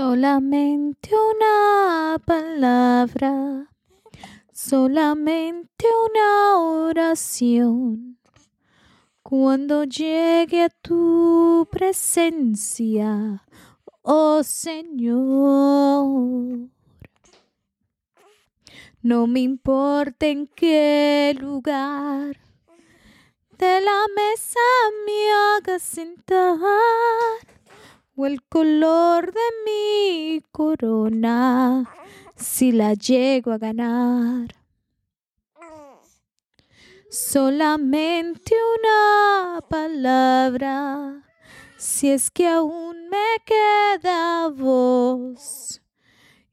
Solamente una palabra, solamente una oración. Cuando llegue a tu presencia, oh Señor. No me importa en qué lugar de la mesa me hagas sentar o el color de mi corona si la llego a ganar. Solamente una palabra, si es que aún me queda voz.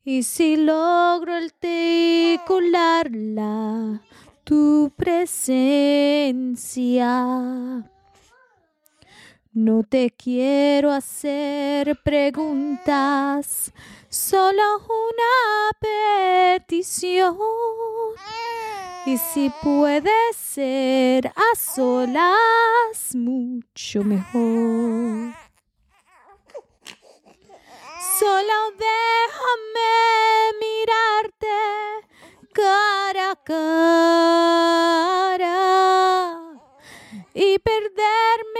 Y si logro articularla, tu presencia. No te quiero hacer preguntas, solo una petición. Y si puede ser a solas, mucho mejor. Solo déjame mirarte cara a cara y perderme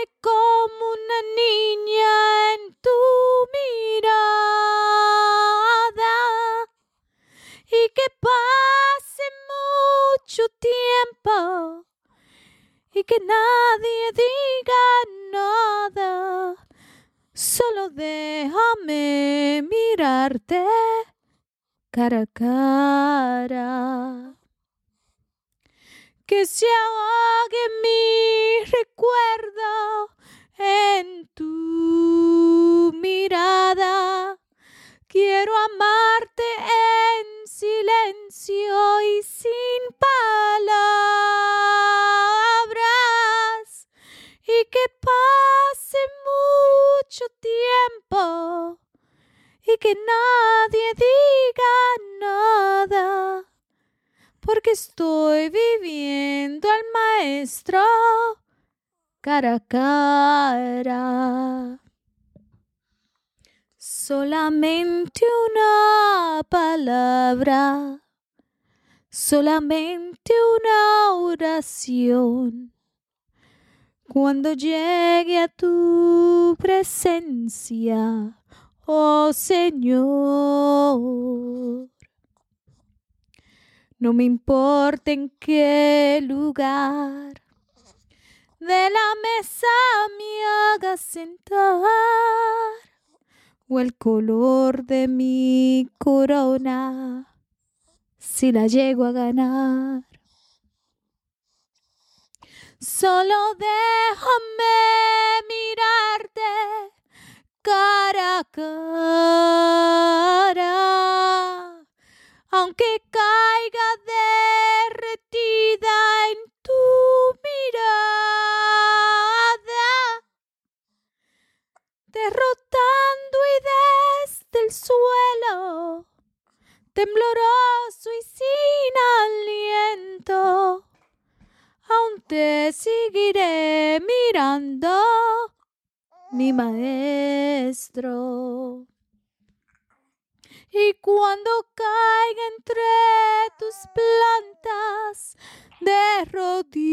que nadie diga nada. Solo déjame mirarte cara a cara que se ahogue mi recuerdo en tu mirada. Quiero amarte en silencio y que nadie diga nada porque estoy viviendo al maestro cara a cara. Solamente una palabra, solamente una oración. Cuando llegue a tu presencia, oh Señor. No me importa en qué lugar de la mesa me hagas sentar o el color de mi corona si la llego a ganar. Solo déjame cara aunque caiga derretida en tu mirada, derrotando y desde el suelo, tembloroso y sin aliento, aún te seguiré mirando, mi maestro. Y cuando caiga entre tus plantas de rodillas,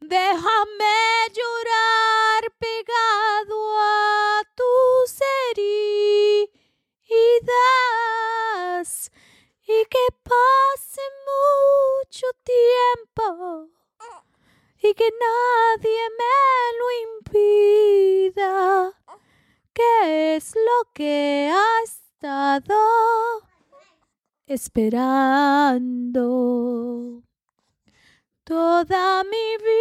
déjame llorar pegado es lo que ha estado esperando toda mi vida?